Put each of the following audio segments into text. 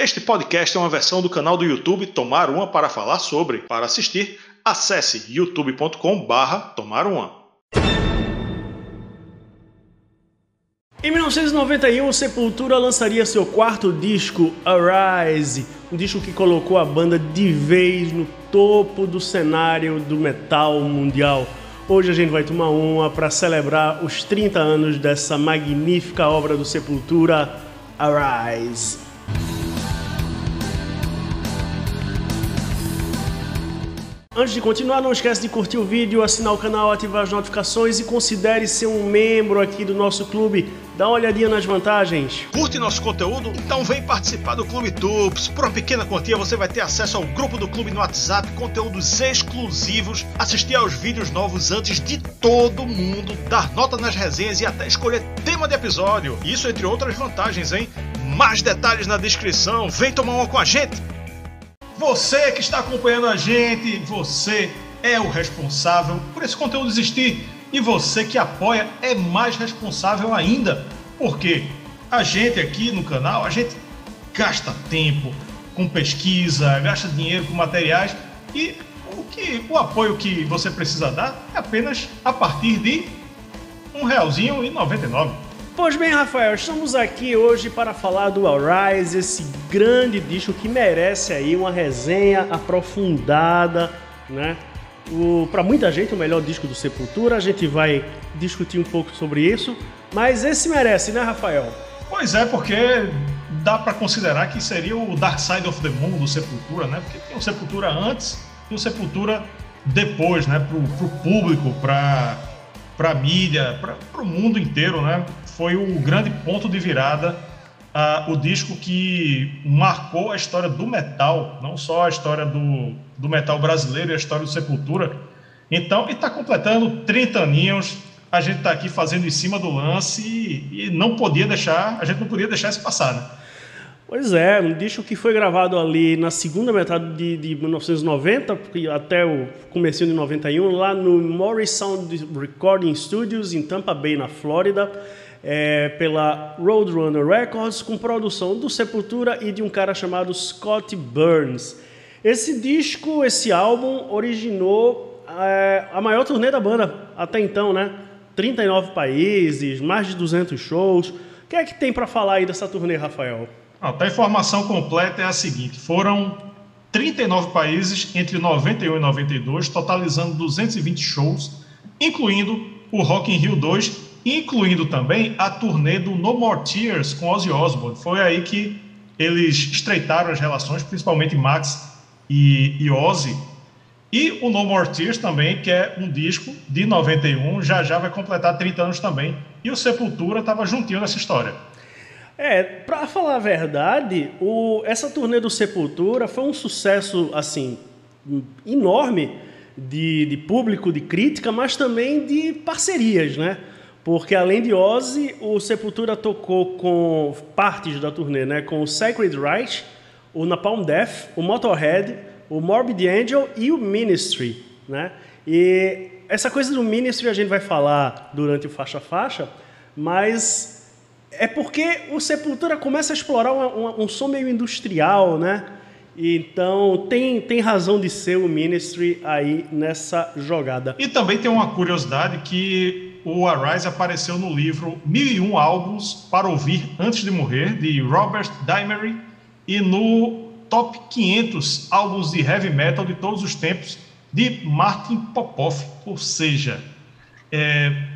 Este podcast é uma versão do canal do YouTube Tomar Uma para falar sobre. Para assistir, acesse youtube.com/barra Tomar Uma. Em 1991, Sepultura lançaria seu quarto disco, Arise, um disco que colocou a banda de vez no topo do cenário do metal mundial. Hoje a gente vai tomar uma para celebrar os 30 anos dessa magnífica obra do Sepultura, Arise. Antes de continuar, não esquece de curtir o vídeo, assinar o canal, ativar as notificações e considere ser um membro aqui do nosso clube. Dá uma olhadinha nas vantagens. Curte nosso conteúdo? Então vem participar do Clube Tubes. Por uma pequena quantia você vai ter acesso ao grupo do clube no WhatsApp, conteúdos exclusivos, assistir aos vídeos novos antes de todo mundo, dar nota nas resenhas e até escolher tema de episódio. Isso entre outras vantagens, hein? Mais detalhes na descrição. Vem tomar uma com a gente. Você que está acompanhando a gente, você é o responsável por esse conteúdo existir. E você que apoia é mais responsável ainda, porque a gente aqui no canal, a gente gasta tempo com pesquisa, gasta dinheiro com materiais e o, que, o apoio que você precisa dar é apenas a partir de um realzinho e 99. Pois bem, Rafael, estamos aqui hoje para falar do Arise, esse grande disco que merece aí uma resenha aprofundada, né? Para muita gente, o melhor disco do Sepultura, a gente vai discutir um pouco sobre isso, mas esse merece, né, Rafael? Pois é, porque dá para considerar que seria o Dark Side of the Moon do Sepultura, né? Porque tem o Sepultura antes e o Sepultura depois, né? Pro, pro público, para para mídia, para o mundo inteiro, né? Foi o grande ponto de virada, uh, o disco que marcou a história do metal, não só a história do, do metal brasileiro e a história do Sepultura. Então, e está completando 30 aninhos, a gente está aqui fazendo em cima do lance e, e, não podia deixar, a gente não podia deixar isso passar, né? Pois é, um disco que foi gravado ali na segunda metade de, de 1990 até o começo de 91, lá no Morris Sound Recording Studios em Tampa Bay, na Flórida é, pela Roadrunner Records, com produção do Sepultura e de um cara chamado Scott Burns. Esse disco, esse álbum, originou é, a maior turnê da banda até então, né? 39 países, mais de 200 shows. O que é que tem para falar aí dessa turnê, Rafael? Ah, a informação completa é a seguinte: foram 39 países entre 91 e 92, totalizando 220 shows, incluindo o Rock in Rio 2 incluindo também a turnê do No More Tears com Ozzy Osbourne. Foi aí que eles estreitaram as relações, principalmente Max e, e Ozzy. E o No More Tears também, que é um disco de 91, já já vai completar 30 anos também. E o Sepultura estava juntinho nessa história. É, para falar a verdade, o, essa turnê do Sepultura foi um sucesso assim enorme de, de público, de crítica, mas também de parcerias, né? Porque além de Ozzy, o Sepultura tocou com partes da turnê, né? Com o Sacred Right, o Napalm Death, o Motorhead, o Morbid Angel e o Ministry, né? E essa coisa do Ministry a gente vai falar durante o faixa faixa, mas é porque o Sepultura começa a explorar um som meio industrial, né? Então tem, tem razão de ser o Ministry aí nessa jogada. E também tem uma curiosidade que o Arise apareceu no livro 1001 Álbuns para Ouvir Antes de Morrer, de Robert Dimery, e no Top 500 Álbuns de Heavy Metal de todos os tempos, de Martin Popoff. Ou seja, é,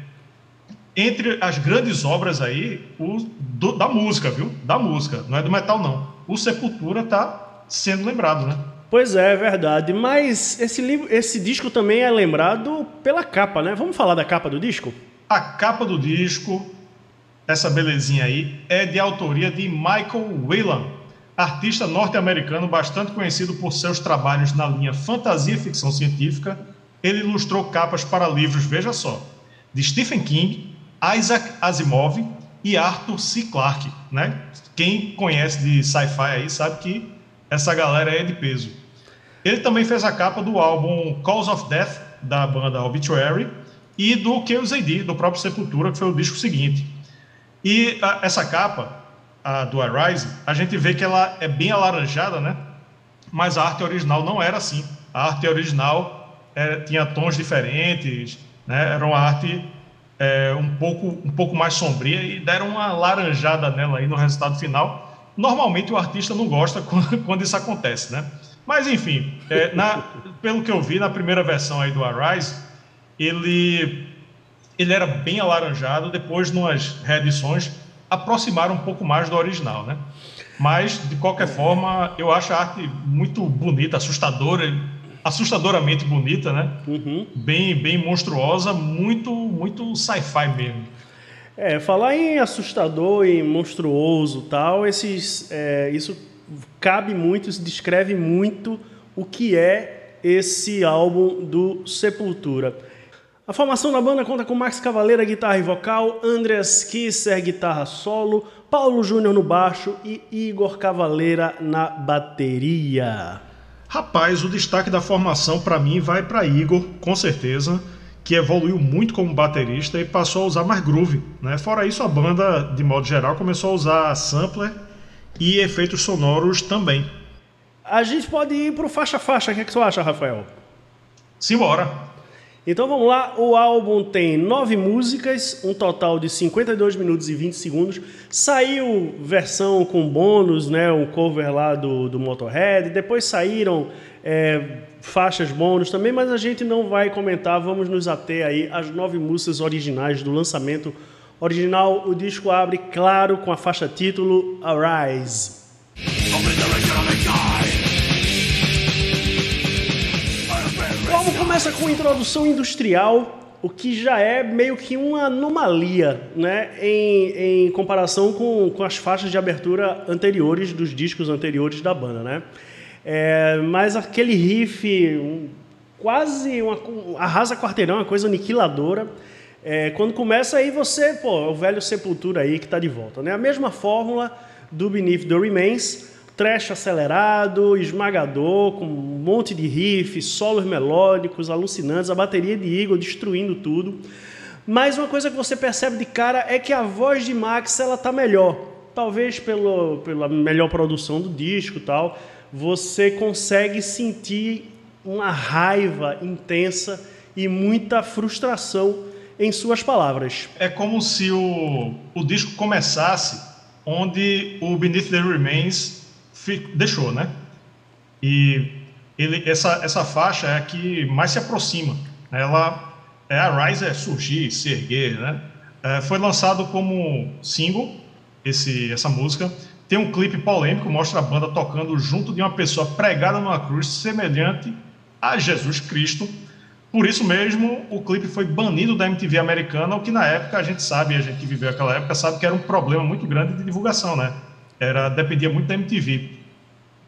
entre as grandes obras aí, o, do, da música, viu? Da música, não é do metal, não. O Sepultura está sendo lembrado, né? Pois é, é verdade. Mas esse livro, esse disco também é lembrado pela capa, né? Vamos falar da capa do disco? A capa do disco, essa belezinha aí, é de autoria de Michael Whelan, artista norte-americano bastante conhecido por seus trabalhos na linha fantasia e ficção científica. Ele ilustrou capas para livros, veja só, de Stephen King, Isaac Asimov e Arthur C. Clarke, né? Quem conhece de sci-fi aí sabe que essa galera é de peso. Ele também fez a capa do álbum Cause of Death, da banda Obituary, e do Chaos AD, do próprio Sepultura, que foi o disco seguinte. E a, essa capa a do Arise, a gente vê que ela é bem alaranjada, né? Mas a arte original não era assim. A arte original é, tinha tons diferentes, né? Era uma arte é, um, pouco, um pouco mais sombria e deram uma laranjada nela aí no resultado final. Normalmente o artista não gosta quando, quando isso acontece, né? Mas enfim, é, na, pelo que eu vi na primeira versão aí do Arise, ele, ele era bem alaranjado, depois, nas reedições, aproximaram um pouco mais do original, né? Mas, de qualquer forma, eu acho a arte muito bonita, assustadora, assustadoramente bonita, né? Uhum. Bem, bem monstruosa, muito, muito sci-fi mesmo. É, falar em assustador e monstruoso tal, esses, é, isso cabe muito, isso descreve muito o que é esse álbum do Sepultura. A formação da banda conta com Max Cavaleira, guitarra e vocal, Andreas Kisser, guitarra solo, Paulo Júnior no baixo e Igor Cavaleira na bateria. Rapaz, o destaque da formação para mim vai para Igor, com certeza, que evoluiu muito como baterista e passou a usar mais groove. Né? Fora isso, a banda, de modo geral, começou a usar sampler e efeitos sonoros também. A gente pode ir para o faixa-faixa, o que, é que você acha, Rafael? Simbora! Então vamos lá, o álbum tem nove músicas, um total de 52 minutos e 20 segundos. Saiu versão com bônus, né, um cover lá do, do Motorhead. Depois saíram é, faixas bônus também, mas a gente não vai comentar. Vamos nos ater aí às nove músicas originais do lançamento original. O disco abre, claro, com a faixa título Arise. álbum começa com introdução industrial, o que já é meio que uma anomalia, né, em, em comparação com, com as faixas de abertura anteriores dos discos anteriores da banda, né? É, mas aquele riff um, quase uma, arrasa quarteirão, uma coisa aniquiladora. É, quando começa aí você, pô, o velho Sepultura aí que está de volta, né? A mesma fórmula do Beneath the Remains, trash acelerado, esmagador, com um monte de riffs, solos melódicos, alucinantes, a bateria de Igor destruindo tudo. Mas uma coisa que você percebe de cara é que a voz de Max ela tá melhor. Talvez pelo, pela melhor produção do disco tal, você consegue sentir uma raiva intensa e muita frustração em suas palavras. É como se o, o disco começasse onde o Beneath the Remains deixou, né? E ele, essa, essa faixa é a que mais se aproxima. Ela é a Rise é surgir, se erguer, né? É, foi lançado como single esse, essa música. Tem um clipe polêmico, mostra a banda tocando junto de uma pessoa pregada numa cruz semelhante a Jesus Cristo. Por isso mesmo, o clipe foi banido da MTV americana, o que na época a gente sabe, a gente que viveu aquela época sabe que era um problema muito grande de divulgação, né? era dependia muito da MTV.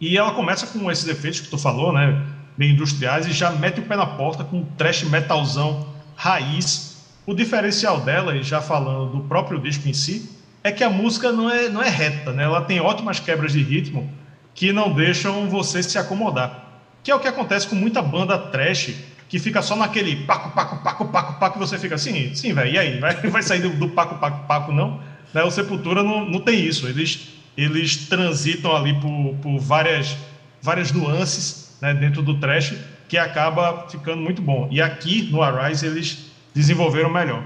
E ela começa com esses efeitos que tu falou, né, bem industriais, e já mete o pé na porta com um trash metalzão raiz. O diferencial dela, e já falando do próprio disco em si, é que a música não é, não é reta, né? Ela tem ótimas quebras de ritmo que não deixam você se acomodar. Que é o que acontece com muita banda trash que fica só naquele paco, paco, paco, paco, paco, e você fica assim, sim, velho, e aí? Vai, vai sair do, do paco, paco, paco, não? Né? O Sepultura não, não tem isso. Eles eles transitam ali por, por várias, várias nuances né, dentro do trash que acaba ficando muito bom. E aqui no Arise eles desenvolveram melhor.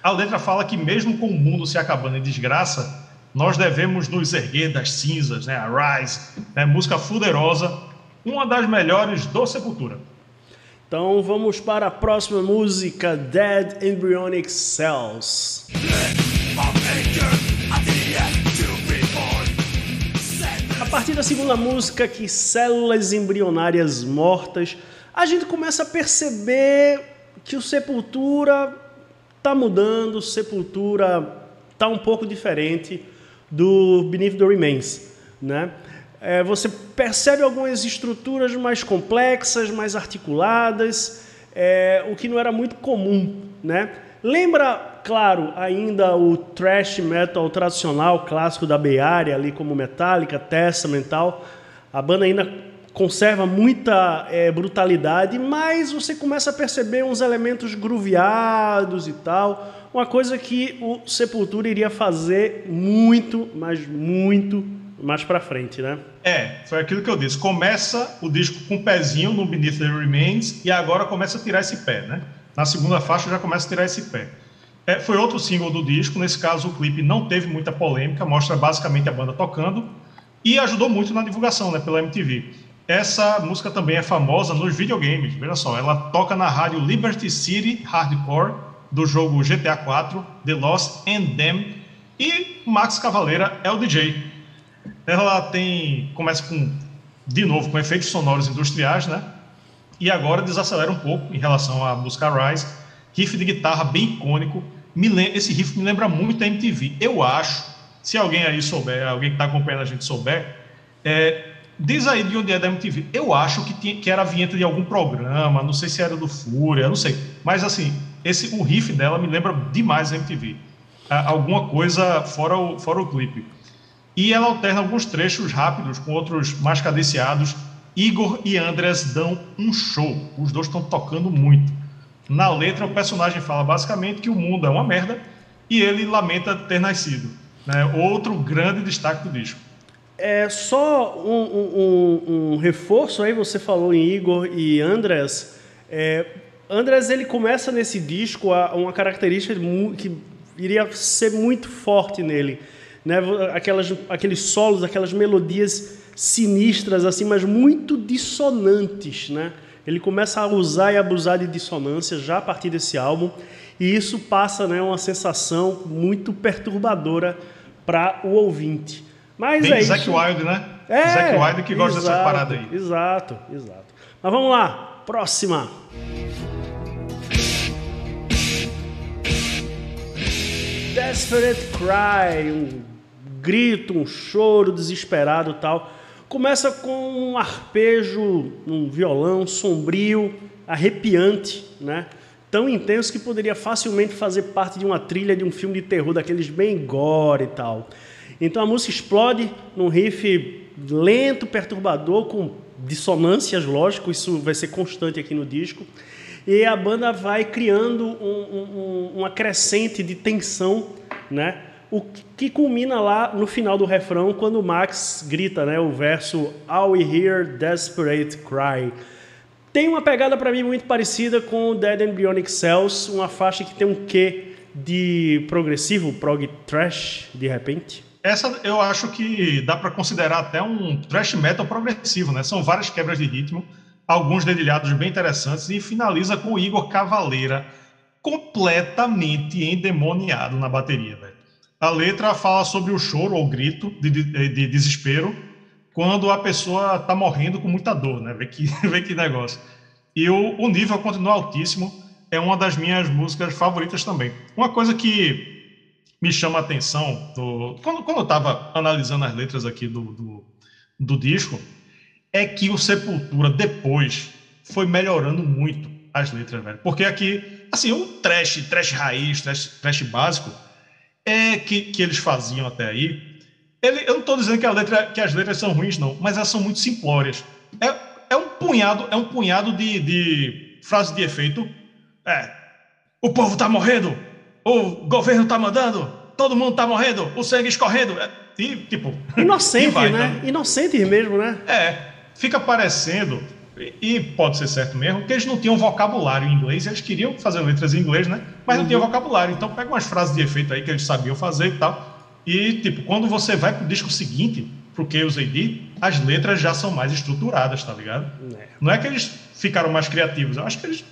A letra fala que mesmo com o mundo se acabando em desgraça, nós devemos nos erguer das cinzas, né? Arise, né? música fuderosa, uma das melhores do Sepultura. Então vamos para a próxima música, Dead Embryonic Cells. A partir da segunda música, que células embrionárias mortas, a gente começa a perceber que o Sepultura está mudando, Sepultura está um pouco diferente do Beneath the Remains, né? É, você percebe algumas estruturas mais complexas, mais articuladas, é, o que não era muito comum, né? Lembra, claro, ainda o thrash metal tradicional, clássico da Bay Area, ali como Metallica, Testament tal. A banda ainda conserva muita é, brutalidade, mas você começa a perceber uns elementos grooveados e tal, uma coisa que o Sepultura iria fazer muito, mas muito mais para frente, né? É, foi aquilo que eu disse. Começa o disco com um pezinho no Beneath the Remains e agora começa a tirar esse pé, né? Na segunda faixa já começa a tirar esse pé. É, foi outro single do disco, nesse caso o clipe não teve muita polêmica, mostra basicamente a banda tocando e ajudou muito na divulgação, né, pela MTV. Essa música também é famosa nos videogames, veja só, ela toca na rádio Liberty City Hardcore do jogo GTA 4, The Lost and Them, e Max Cavaleira é o DJ. Ela tem começa com de novo com efeitos sonoros industriais, né? E agora desacelera um pouco em relação à música Rise, riff de guitarra bem icônico. Me esse riff me lembra muito da MTV. Eu acho, se alguém aí souber, alguém que está acompanhando a gente souber, é, diz aí de onde é da MTV. Eu acho que, tinha, que era a vinheta de algum programa, não sei se era do Fúria, não sei. Mas assim, esse o riff dela me lembra demais da MTV. alguma coisa fora o, fora o clipe. E ela alterna alguns trechos rápidos com outros mais cadenciados. Igor e Andrés dão um show. Os dois estão tocando muito. Na letra, o personagem fala basicamente que o mundo é uma merda e ele lamenta ter nascido. Né? Outro grande destaque do disco. É só um, um, um reforço aí, você falou em Igor e Andrés. É, Andrés ele começa nesse disco a uma característica que iria ser muito forte nele, né? Aquelas, aqueles solos, aquelas melodias sinistras assim, mas muito dissonantes, né? Ele começa a usar e abusar de dissonância já a partir desse álbum, e isso passa, né, uma sensação muito perturbadora para o ouvinte. Mas Bem é Zac isso. Wild, né? É, Zac Wild que gosta exato, dessa parada aí. Exato, exato. Mas vamos lá, próxima. Desperate Cry, um grito, um choro desesperado tal. Começa com um arpejo, um violão sombrio, arrepiante, né? Tão intenso que poderia facilmente fazer parte de uma trilha de um filme de terror daqueles bem gore e tal. Então a música explode num riff lento, perturbador, com dissonâncias, lógico, isso vai ser constante aqui no disco. E a banda vai criando um, um, uma crescente de tensão, né? O que culmina lá no final do refrão, quando o Max grita né, o verso All We Hear Desperate Cry. Tem uma pegada para mim muito parecida com Dead and Bionic Cells, uma faixa que tem um quê de progressivo, prog trash, de repente. Essa eu acho que dá para considerar até um thrash metal progressivo, né? São várias quebras de ritmo, alguns dedilhados bem interessantes e finaliza com o Igor Cavaleira completamente endemoniado na bateria, velho. A letra fala sobre o choro ou grito de, de, de desespero quando a pessoa está morrendo com muita dor, né? Vê que, vê que negócio. E o, o nível continua altíssimo. É uma das minhas músicas favoritas também. Uma coisa que me chama a atenção, do, quando, quando eu estava analisando as letras aqui do, do, do, disco, é que o Sepultura depois foi melhorando muito as letras, velho. Porque aqui, assim, o trash, trash raiz, trash, trash básico, é que, que eles faziam até aí. Ele, eu não estou dizendo que, letra, que as letras são ruins, não, mas elas são muito simplórias. É, é um punhado, é um punhado de, de frases de efeito. É, o povo está morrendo, o governo está mandando, todo mundo está morrendo, o sangue escorrendo. É, e, tipo. Inocente, e vai, né? Então. Inocente mesmo, né? É. Fica parecendo, e pode ser certo mesmo, que eles não tinham vocabulário em inglês, eles queriam fazer letras em inglês, né? Mas uhum. não tinham vocabulário. Então pega umas frases de efeito aí que eles sabiam fazer e tal. E, tipo, quando você vai pro disco seguinte, pro Chaos AD, as letras já são mais estruturadas, tá ligado? É. Não é que eles ficaram mais criativos, eu acho que eles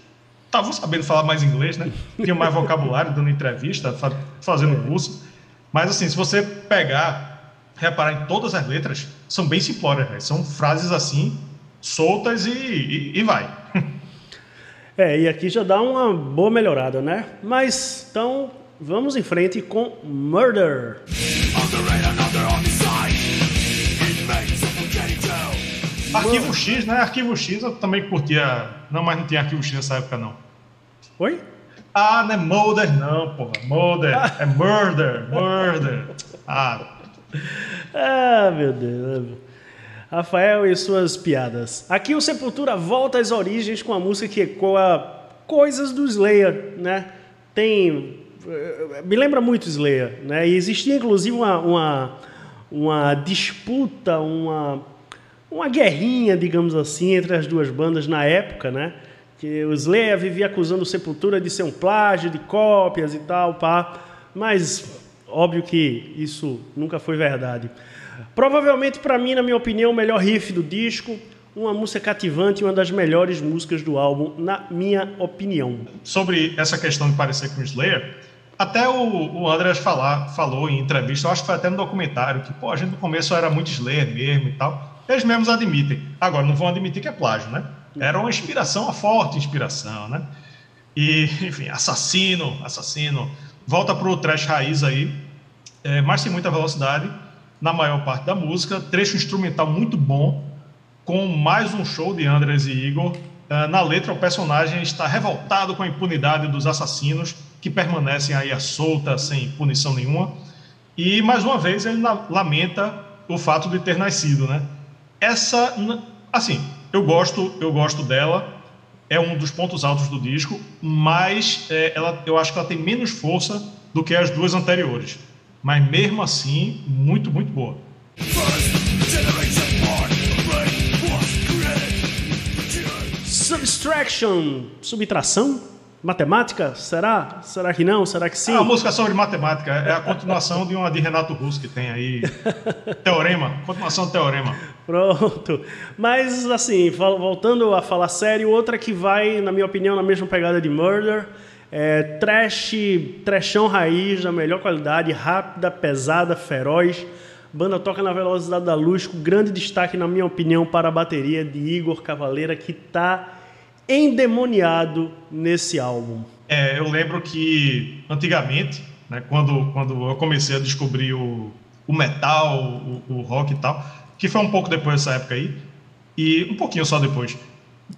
estavam sabendo falar mais inglês, né? Tinham mais vocabulário, dando entrevista, fazendo curso. Mas assim, se você pegar, reparar em todas as letras, são bem simplórias, né? são frases assim, soltas e, e, e vai. É, e aqui já dá uma boa melhorada, né? Mas então vamos em frente com Murder. Arquivo X, né? Arquivo X eu também curtia. Não, mas não tinha Arquivo X nessa época, não. Oi? Ah, não é Mulder, não, porra. Mulder. É murder, murder. Ah. ah, meu Deus. Rafael e suas piadas. Aqui o Sepultura volta às origens com a música que ecoa coisas do Slayer, né? Tem me lembra muito Slayer, né? E existia inclusive uma, uma, uma disputa, uma, uma guerrinha, digamos assim, entre as duas bandas na época, né? Que o Slayer vivia acusando o Sepultura de ser um plágio, de cópias e tal, pá. Mas óbvio que isso nunca foi verdade. Provavelmente, para mim, na minha opinião, o melhor riff do disco, uma música cativante e uma das melhores músicas do álbum, na minha opinião. Sobre essa questão de parecer com Slayer, até o, o Andreas falar, falou em entrevista, acho que foi até no documentário, que pô, a gente no começo era muito Slayer mesmo e tal. Eles mesmos admitem. Agora, não vão admitir que é plágio, né? Era uma inspiração, uma forte inspiração, né? E, enfim, assassino, assassino. Volta pro trash raiz aí, é, mas sem muita velocidade na maior parte da música. Trecho instrumental muito bom, com mais um show de Andres e Igor. Uh, na letra, o personagem está revoltado com a impunidade dos assassinos que permanecem aí à solta, sem punição nenhuma. E, mais uma vez, ele lamenta o fato de ter nascido, né? Essa, assim, eu gosto, eu gosto dela, é um dos pontos altos do disco, mas é, ela, eu acho que ela tem menos força do que as duas anteriores. Mas mesmo assim, muito, muito boa. Subtraction, subtração? Matemática? Será? Será que não? Será que sim? É uma música sobre matemática. É a continuação de uma de Renato Russo que tem aí. Teorema. Continuação do Teorema. Pronto. Mas, assim, voltando a falar sério, outra que vai, na minha opinião, na mesma pegada de Murder. É trash, trashão raiz da melhor qualidade, rápida, pesada, feroz. Banda toca na velocidade da luz, com grande destaque, na minha opinião, para a bateria de Igor Cavaleira, que está endemoniado nesse álbum. É, eu lembro que antigamente, né, quando, quando eu comecei a descobrir o, o metal, o, o rock e tal, que foi um pouco depois dessa época aí, e um pouquinho só depois,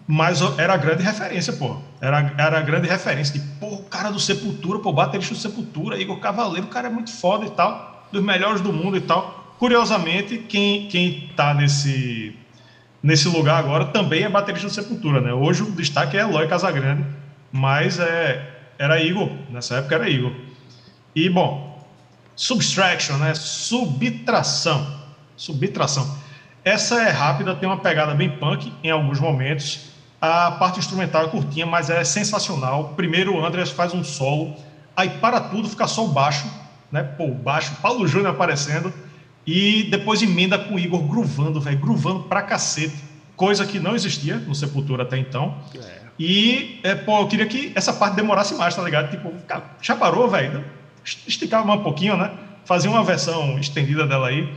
mas era a grande referência, pô. Era, era a grande referência de, pô, o cara do Sepultura, pô, baterista do Sepultura, Igor Cavaleiro, o cara é muito foda e tal, dos melhores do mundo e tal. Curiosamente, quem, quem tá nesse, nesse lugar agora também é baterista do Sepultura, né? Hoje o destaque é Eloy Casagrande, mas é, era Igor, nessa época era Igor. E, bom, subtraction, né? Subtração. Subtração. Essa é rápida, tem uma pegada bem punk em alguns momentos. A parte instrumental é curtinha, mas é sensacional. Primeiro o Andreas faz um solo, aí para tudo fica só o baixo, né? Pô, baixo, Paulo Júnior aparecendo e depois emenda com o Igor gruvando, velho, gruvando pra cacete. Coisa que não existia no Sepultura até então. É. E, é, pô, eu queria que essa parte demorasse mais, tá ligado? Tipo, já parou, velho? Esticava um pouquinho, né? Fazia uma versão estendida dela aí,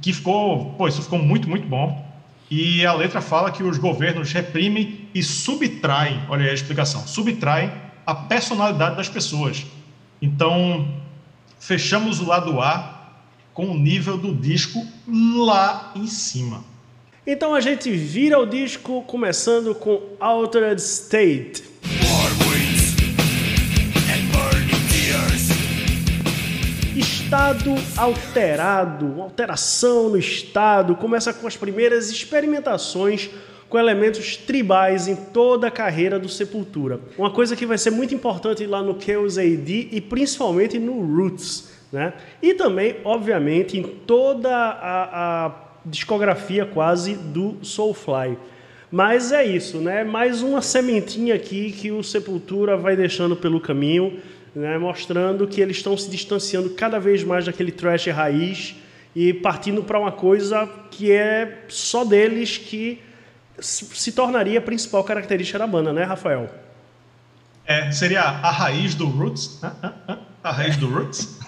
que ficou, pô, isso ficou muito, muito bom. E a letra fala que os governos reprimem e subtraem, olha aí a explicação, subtraem a personalidade das pessoas. Então, fechamos o lado A com o nível do disco lá em cima. Então a gente vira o disco começando com Altered State. Estado alterado, alteração no estado, começa com as primeiras experimentações com elementos tribais em toda a carreira do Sepultura. Uma coisa que vai ser muito importante lá no Chaos AD e principalmente no Roots né? E também, obviamente, em toda a, a discografia quase do Soulfly. Mas é isso, né? Mais uma sementinha aqui que o Sepultura vai deixando pelo caminho, né? mostrando que eles estão se distanciando cada vez mais daquele trash raiz e partindo para uma coisa que é só deles que se tornaria a principal característica da banda, né, Rafael? É, seria a raiz do Roots. A raiz do Roots.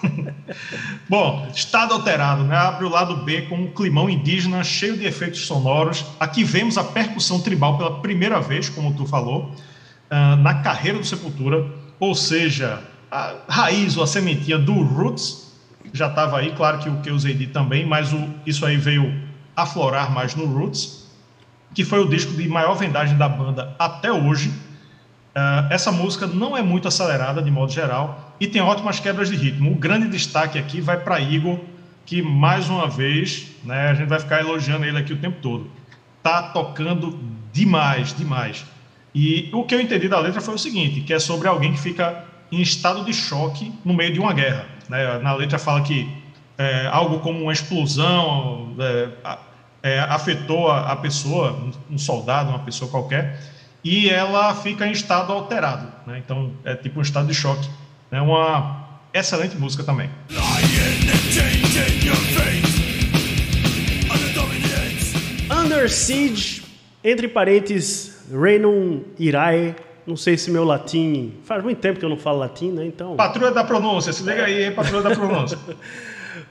Bom, estado alterado, né? Abre o lado B com um climão indígena cheio de efeitos sonoros. Aqui vemos a percussão tribal pela primeira vez, como tu falou, uh, na carreira do Sepultura. Ou seja, a raiz ou a sementinha do Roots já estava aí. Claro que o que usei de também, mas o, isso aí veio aflorar mais no Roots, que foi o disco de maior vendagem da banda até hoje Uh, essa música não é muito acelerada de modo geral e tem ótimas quebras de ritmo. O grande destaque aqui vai para Igor, que mais uma vez, né, a gente vai ficar elogiando ele aqui o tempo todo. Tá tocando demais, demais. E o que eu entendi da letra foi o seguinte, que é sobre alguém que fica em estado de choque no meio de uma guerra. Né? Na letra fala que é, algo como uma explosão é, é, afetou a, a, pessoa, um soldado, uma pessoa qualquer, e ela fica em estado alterado. Né? Então é tipo um estado de choque. É uma excelente música também. Under Siege, entre parênteses, Renum Irae, não sei se meu latim. Faz muito tempo que eu não falo latim, né? Então. Patrulha da pronúncia, se liga aí, patrulha da pronúncia.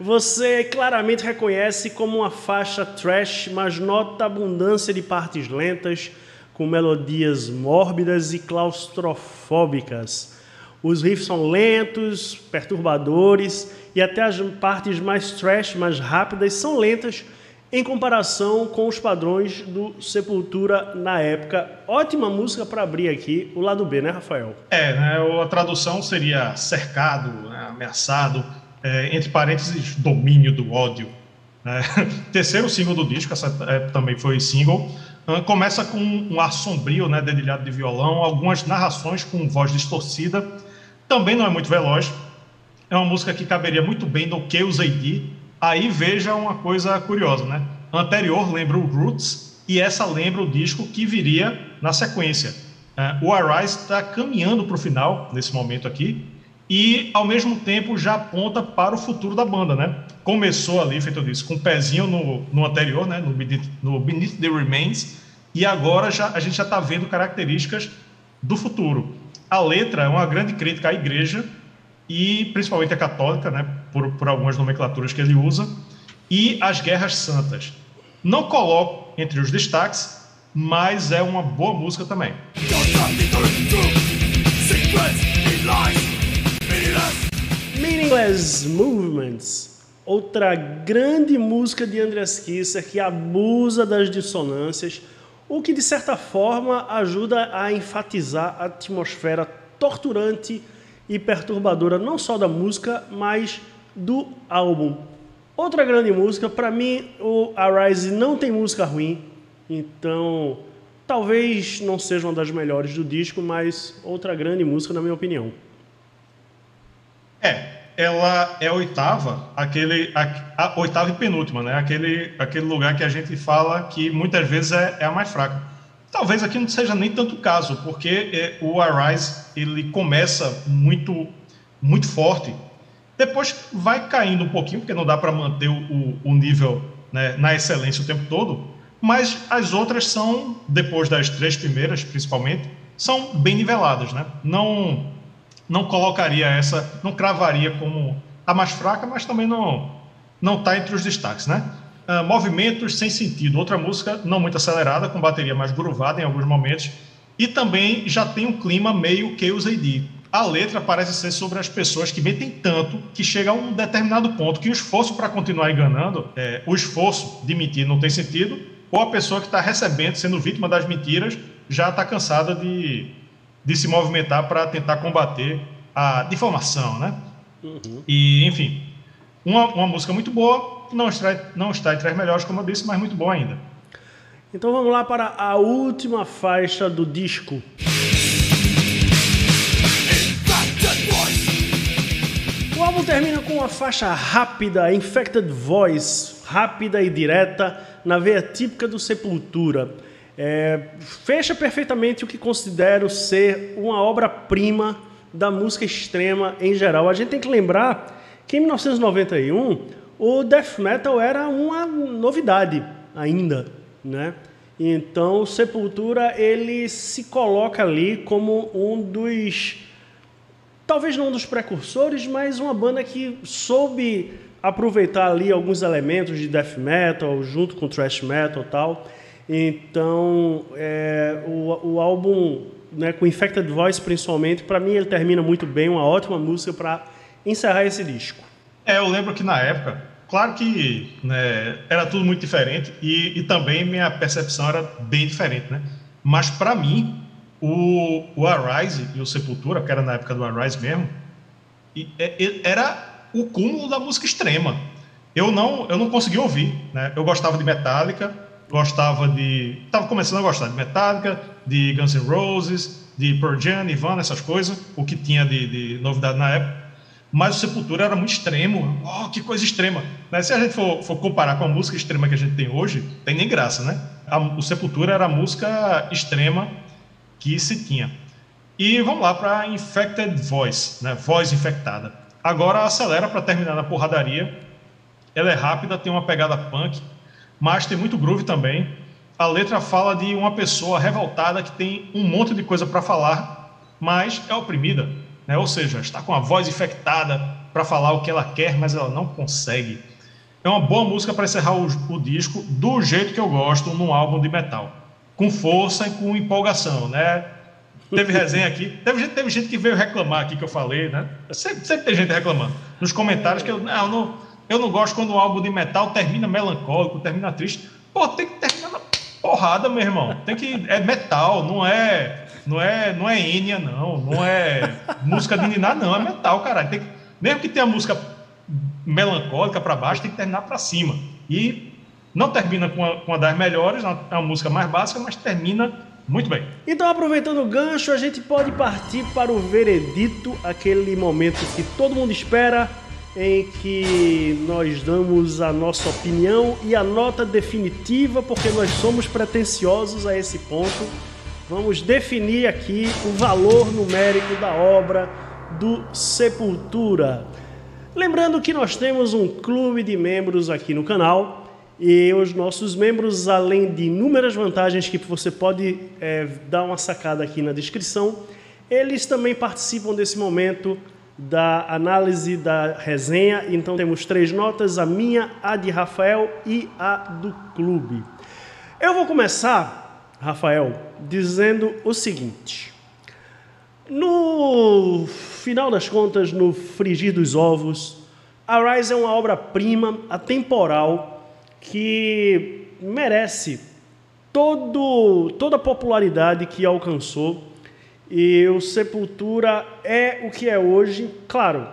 Você claramente reconhece como uma faixa trash, mas nota a abundância de partes lentas, com melodias mórbidas e claustrofóbicas. Os riffs são lentos, perturbadores e até as partes mais trash, mais rápidas, são lentas em comparação com os padrões do Sepultura na época. Ótima música para abrir aqui o lado B, né, Rafael? É, né, a tradução seria cercado, né, ameaçado, é, entre parênteses, domínio do ódio. Né? Terceiro single do disco, essa é, também foi single. Começa com um ar sombrio, né, dedilhado de violão, algumas narrações com voz distorcida. Também não é muito veloz. É uma música que caberia muito bem no Chaos AD, Aí veja uma coisa curiosa, né? Anterior lembra o Roots e essa lembra o disco que viria na sequência. Uh, o Arise está caminhando para o final nesse momento aqui e ao mesmo tempo já aponta para o futuro da banda, né? Começou ali, feito isso, com o um pezinho no, no anterior, né? No Beneath, no Beneath the Remains e agora já, a gente já está vendo características do futuro. A letra é uma grande crítica à igreja e principalmente a católica, né, por, por algumas nomenclaturas que ele usa, e as guerras santas. Não coloco entre os destaques, mas é uma boa música também. Meaningless Movements, outra grande música de Andreas Kisser que abusa das dissonâncias, o que de certa forma ajuda a enfatizar a atmosfera torturante e perturbadora não só da música, mas do álbum. Outra grande música, para mim, o Arise não tem música ruim, então talvez não seja uma das melhores do disco, mas outra grande música na minha opinião. É, ela é a oitava, aquele a, a oitava e penúltima, né? Aquele aquele lugar que a gente fala que muitas vezes é, é a mais fraca. Talvez aqui não seja nem tanto o caso, porque é, o Arise ele começa muito muito forte, depois vai caindo um pouquinho, porque não dá para manter o, o nível né, na excelência o tempo todo, mas as outras são, depois das três primeiras principalmente, são bem niveladas. Né? Não, não colocaria essa, não cravaria como a mais fraca, mas também não não está entre os destaques. Né? Uh, movimentos sem sentido. Outra música não muito acelerada, com bateria mais groovada em alguns momentos. E também já tem um clima meio Chaos AD. A letra parece ser sobre as pessoas que mentem tanto que chega a um determinado ponto que o esforço para continuar enganando, é, o esforço de mentir não tem sentido, ou a pessoa que está recebendo, sendo vítima das mentiras, já está cansada de, de se movimentar para tentar combater a difamação, né? Uhum. E, enfim, uma, uma música muito boa, não está, não está entre as melhores, como eu disse, mas muito bom ainda. Então vamos lá para a última faixa do disco. Termina com uma faixa rápida, Infected Voice, rápida e direta, na veia típica do Sepultura. É, fecha perfeitamente o que considero ser uma obra-prima da música extrema em geral. A gente tem que lembrar que em 1991 o death metal era uma novidade ainda, né? Então, Sepultura ele se coloca ali como um dos talvez não um dos precursores, mas uma banda que soube aproveitar ali alguns elementos de death metal junto com thrash metal e tal. Então, é, o, o álbum, né, com Infected Voice principalmente, para mim ele termina muito bem, uma ótima música para encerrar esse disco. É, eu lembro que na época, claro que né, era tudo muito diferente e, e, também minha percepção era bem diferente, né? Mas para mim, o, o Arise e o Sepultura, que era na época do Arise mesmo, e, e, era o cúmulo da música extrema. Eu não, eu não conseguia ouvir, né? Eu gostava de Metallica, gostava de, estava começando a gostar de Metallica, de Guns N' Roses, de Pearl Jam, Nirvana, essas coisas, o que tinha de, de novidade na época. Mas o Sepultura era muito extremo. Oh, que coisa extrema. Né? Se a gente for, for, comparar com a música extrema que a gente tem hoje, tem nem graça, né? A, o Sepultura era a música extrema que se tinha. E vamos lá para Infected Voice, né? Voz infectada. Agora acelera para terminar na porradaria. Ela é rápida, tem uma pegada punk, mas tem muito groove também. A letra fala de uma pessoa revoltada que tem um monte de coisa para falar, mas é oprimida, né? Ou seja, está com a voz infectada para falar o que ela quer, mas ela não consegue. É uma boa música para encerrar o, o disco do jeito que eu gosto num álbum de metal, com força e com empolgação, né? Teve resenha aqui. Teve gente, teve gente que veio reclamar aqui que eu falei, né? Sempre, sempre tem gente reclamando. Nos comentários que eu não, eu não, eu não gosto quando um álbum de metal termina melancólico, termina triste. Pô, tem que terminar na porrada, meu irmão. Tem que. É metal, não é. Não é, não é Enya, não. Não é música de ninar, não. É metal, caralho. Tem que, mesmo que tenha música melancólica para baixo, tem que terminar para cima. E não termina com com uma das melhores, é uma música mais básica, mas termina muito bem. Então, aproveitando o gancho, a gente pode partir para o veredito, aquele momento que todo mundo espera, em que nós damos a nossa opinião e a nota definitiva, porque nós somos pretensiosos a esse ponto. Vamos definir aqui o valor numérico da obra do Sepultura. Lembrando que nós temos um clube de membros aqui no canal e os nossos membros, além de inúmeras vantagens que você pode é, dar uma sacada aqui na descrição, eles também participam desse momento da análise da resenha. Então temos três notas: a minha, a de Rafael e a do clube. Eu vou começar, Rafael, dizendo o seguinte. No final das contas, no frigir dos ovos, a Rise é uma obra-prima atemporal que merece todo, toda a popularidade que alcançou. E o Sepultura é o que é hoje. Claro,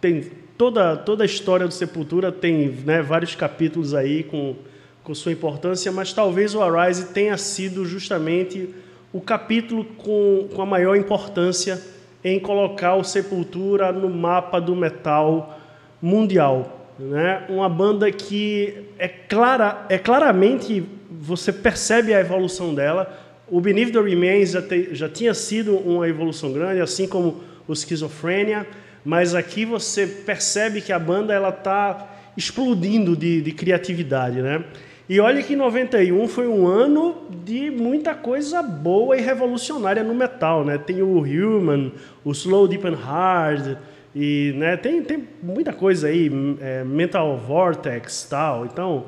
tem toda, toda a história do Sepultura tem né, vários capítulos aí com, com sua importância, mas talvez o Arise tenha sido justamente o capítulo com, com a maior importância em colocar o Sepultura no mapa do metal mundial né? Uma banda que é clara, é claramente você percebe a evolução dela. O Beneath the Remains já, te, já tinha sido uma evolução grande, assim como o Schizophrenia, mas aqui você percebe que a banda ela está explodindo de, de criatividade, né? E olha que 91 foi um ano de muita coisa boa e revolucionária no metal, né? Tem o Human, o Slow Deep and Hard, e né, tem, tem muita coisa aí, é, Mental Vortex tal. Então,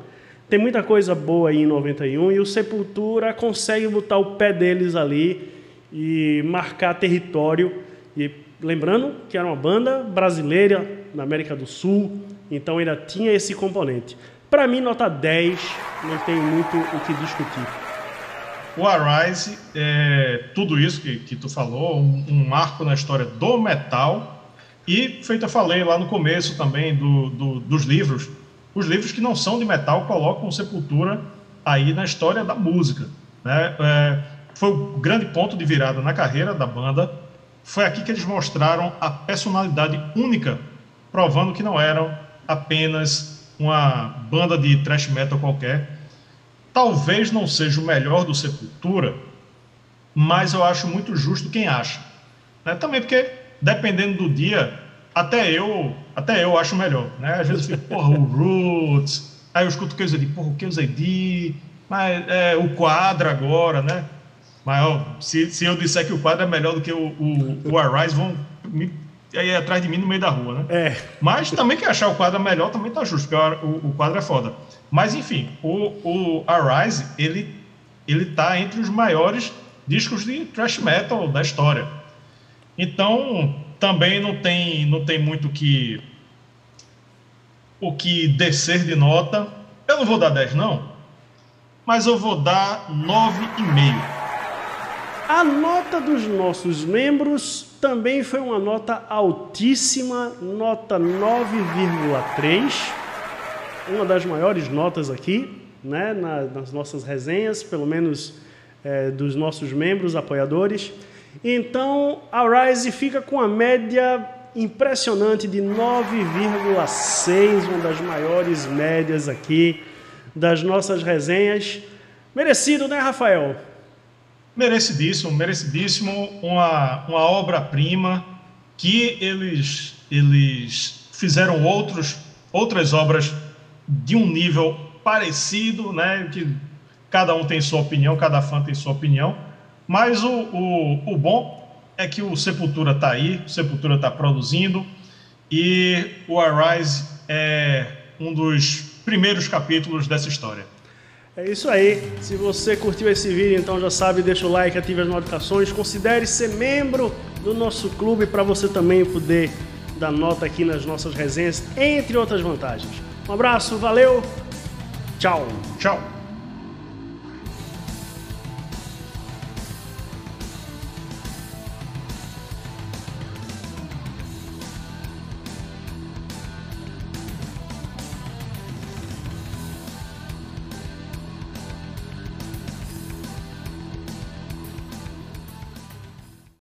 tem muita coisa boa aí em 91 e o Sepultura consegue botar o pé deles ali e marcar território. E lembrando que era uma banda brasileira na América do Sul, então ainda tinha esse componente. Para mim, nota 10, não tem muito o que discutir. O Arise, é, tudo isso que, que tu falou, um, um marco na história do metal e, feito eu falei lá no começo também do, do, dos livros, os livros que não são de metal colocam Sepultura aí na história da música. Né? É, foi o grande ponto de virada na carreira da banda. Foi aqui que eles mostraram a personalidade única, provando que não eram apenas uma banda de thrash metal qualquer. Talvez não seja o melhor do Sepultura, mas eu acho muito justo quem acha. Né? Também porque dependendo do dia, até eu, até eu acho melhor, né? Às vezes eu fico, porra, o Roots, aí eu escuto coisa de, porra, o que de, mas é, o quadro agora, né? Mas ó, se, se eu disser que o quadro é melhor do que o, o, o Arise, vão me, aí atrás de mim no meio da rua, né? É. Mas também quem achar o quadro melhor também tá justo, porque o, o quadro é foda. Mas enfim, o, o Arise, ele, ele tá entre os maiores discos de thrash metal da história. Então, também não tem, não tem muito que o que descer de nota. Eu não vou dar 10 não, mas eu vou dar 9,5. A nota dos nossos membros também foi uma nota altíssima, nota 9,3, uma das maiores notas aqui, né, nas nossas resenhas, pelo menos é, dos nossos membros apoiadores. Então a Rise fica com a média impressionante de 9,6, uma das maiores médias aqui das nossas resenhas. Merecido, né, Rafael? Merecidíssimo, merecidíssimo. Uma, uma obra-prima que eles, eles fizeram outros, outras obras de um nível parecido, né? Que cada um tem sua opinião, cada fã tem sua opinião. Mas o, o, o bom é que o Sepultura está aí, o Sepultura está produzindo e o Arise é um dos primeiros capítulos dessa história. É isso aí. Se você curtiu esse vídeo, então já sabe, deixa o like, ative as notificações, considere ser membro do nosso clube para você também poder dar nota aqui nas nossas resenhas, entre outras vantagens. Um abraço, valeu, tchau. Tchau.